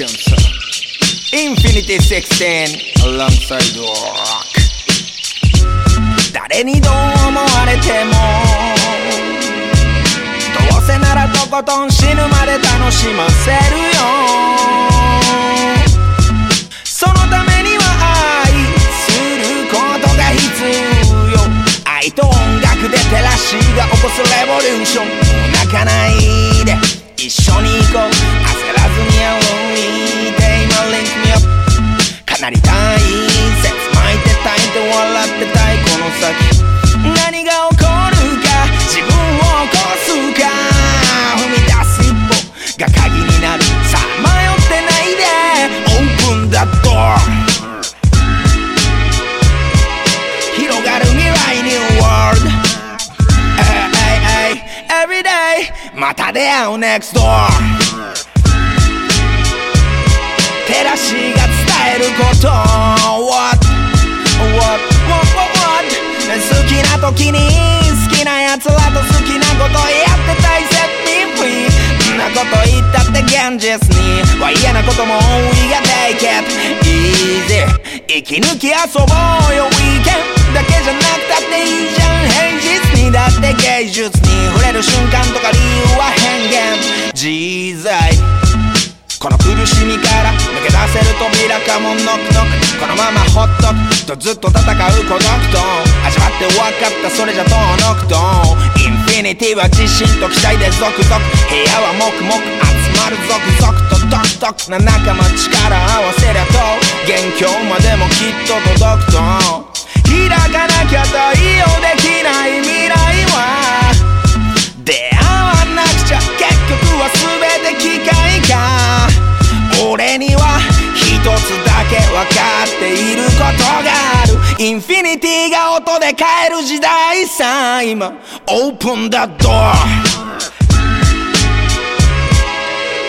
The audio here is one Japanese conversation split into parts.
ピョンさんインフィニティ16 alongside rock. 誰にどう思われてもどうせならとことん死ぬまで楽しませるよ。そのためには愛することが必要。愛と音楽で照らしが起こすレボリューション。泣かないで一緒に行こう。焦らずに Alone なり大切巻いてたいて笑ってたいこの先何が起こるか自分を起こすか踏み出す一歩が鍵になるさあ迷ってないで Open the door 広がる未来 New World. Ay, ay, ay, Every day また出会う Next door. 照らしがること What? What? What? What? What? 好きな時に好きな奴らと好きなことやってたい Set me free んなこと言ったって現実には嫌なことも多いが Take it easy 息抜き遊ぼうよ Weekend だけじゃなくたっていいじゃん平日にだって芸術に触れる瞬間とか理由は変幻自在この苦しみかせる扉かもノックノックこのままほっとくとずっと戦う孤独と味わって分かったそれじゃ遠のくとインフィニティは自信と期待で続々部屋は黙々集まる続々と。ドクドクな仲間力合わせりゃと元凶までもきっと届くと。開かなきゃ対インフィニティが音で変る時代さ今。オープンだド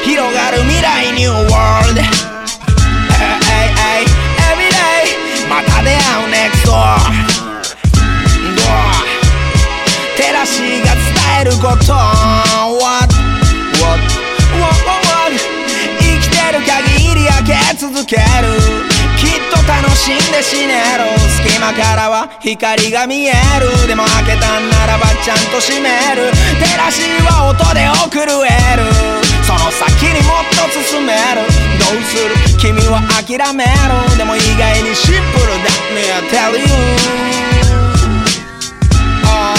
広がる未来ニューワールド Hey hey hey Everyday また出会う next door ドア。テラが伝えること。What? What? What? What? 生きてる限り開け続ける。死ねる隙間からは光が見えるでも開けたんならばちゃんと閉める。照らしは音で送るえるその先にもっと進める。どうする？君は諦めるでも意外にシンプルだ。Me I tell you. Oh.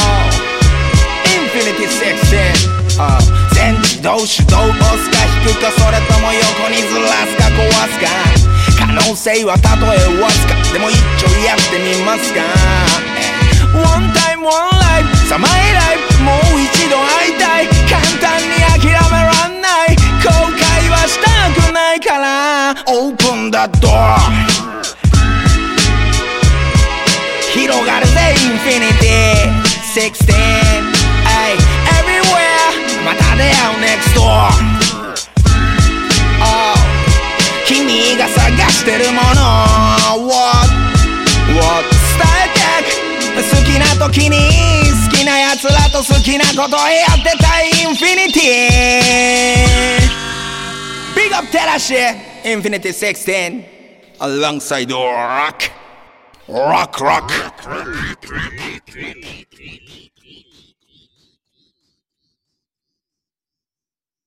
Infinity 16、uh, 全自動手動押すか引くかそれとも横にずらすか壊すか。可能性はたとえわずか。でも一丁やってみますか。One time one life さ my life もう一度会いたい。簡単に諦めらんない。後悔はしたくないから。Open the door 広がるぜインフィニティ。16 ay, everywhere また出会う。してるもの What? What? 伝えてく好きな時に好きな奴らと好きなことやってたいインフィニティ Big up 照らし Infinity 16 Alongside Rock Rock Rock